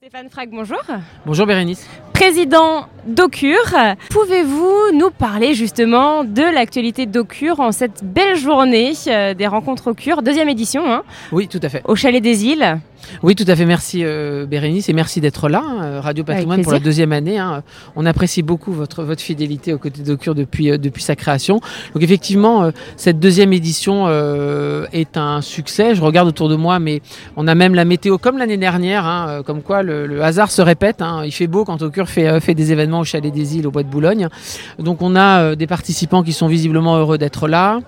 Stéphane Frag, bonjour. Bonjour Bérénice. Président d'Ocure, pouvez-vous nous parler justement de l'actualité d'Ocure en cette belle journée euh, des rencontres Ocure, deuxième édition, hein, Oui, tout à fait. au Chalet des Îles? Oui, tout à fait. Merci euh, Bérénice et merci d'être là, hein, Radio Patrimoine, pour la deuxième année. hein. On apprécie beaucoup votre, votre fidélité aux côtés d'Ocure depuis, euh, depuis sa création. Donc effectivement, euh, cette deuxième édition est un succès. Je regarde autour de moi, mais on a même la météo comme l'année dernière, hein, comme quoi le, le hasard se répète. Il fait beau quand Ocure fait, fait des événements au Chalet des Îles, au Bois de Boulogne. Donc on a des participants qui sont visiblement heureux d'être là.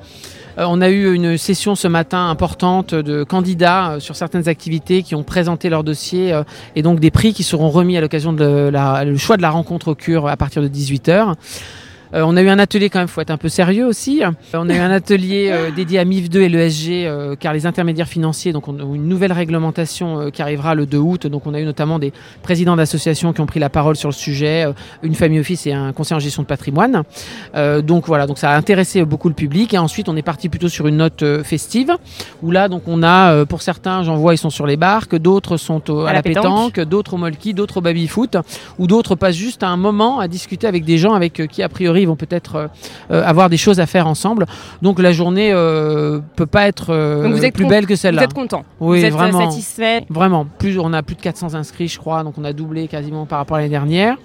Euh, On a eu une session ce matin importante de candidats euh, sur certaines activités qui ont présenté leur dossier euh, et donc des prix qui seront remis à l'occasion de la, le choix de la rencontre au cure à partir de 18h. Euh, on a eu un atelier quand même, faut être un peu sérieux aussi. Euh, on a eu un atelier euh, dédié à MIF2 et l'ESG, car les intermédiaires financiers, donc on a une nouvelle réglementation qui arrivera le 2 août. Donc on a eu notamment des présidents d'associations qui ont pris la parole sur le sujet, une famille office et un conseiller en gestion de patrimoine. Donc voilà, donc ça a intéressé beaucoup le public. Et ensuite on est parti plutôt sur une note festive, où là donc on a, pour certains, j'en vois, ils sont sur les barques, d'autres sont au- à, la, pétanque, d'autres au molki, d'autres au baby-foot, ou d'autres passent juste à un moment à discuter avec des gens avec qui a priori vont peut-être euh, euh, avoir des choses à faire ensemble. Donc la journée euh, peut pas être vous êtes plus belle que Vous celle-là. êtes content Oui, Vous êtes vraiment. satisfait Vraiment, plus, on a plus de 400 inscrits, je crois, donc on a doublé quasiment par rapport à l'année dernière.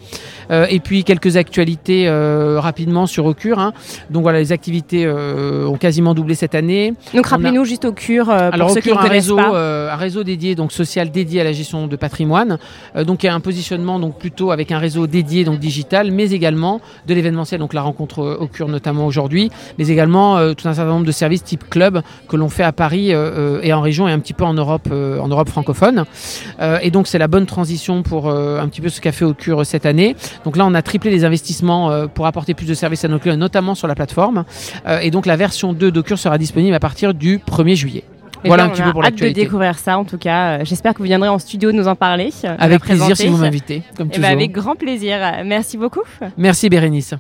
Euh, et puis quelques actualités euh, rapidement sur Ocure. hein. Donc voilà, les activités euh, ont quasiment doublé cette année. Donc a- rappelez-nous juste Ocure, euh, pour Alors ceux qui ne Ocure, un connaissent réseau, pas. euh, un réseau dédié, donc social dédié à la gestion de patrimoine. Euh, donc il y a un positionnement donc plutôt avec un réseau dédié donc digital, mais également de l'événementiel, donc la rencontre Ocure notamment aujourd'hui, mais également euh, tout un certain nombre de services type club que l'on fait à Paris et en région et un petit peu en Europe, euh, en Europe francophone. Euh, et donc c'est la bonne transition pour euh, un petit peu ce qu'a fait Ocure cette année. Donc là on a triplé les investissements euh, pour apporter plus de services à nos clients, notamment sur la plateforme. Euh, et donc la version 2 d'Ocure sera disponible à partir du 1er juillet. Eh voilà bien, un petit peu pour hâte de découvrir ça en tout cas. Euh, J'espère que vous viendrez en studio nous en parler. Avec la plaisir si vous m'invitez, comme Eh ben, toujours. avec grand plaisir. Merci beaucoup. Merci Bérénice.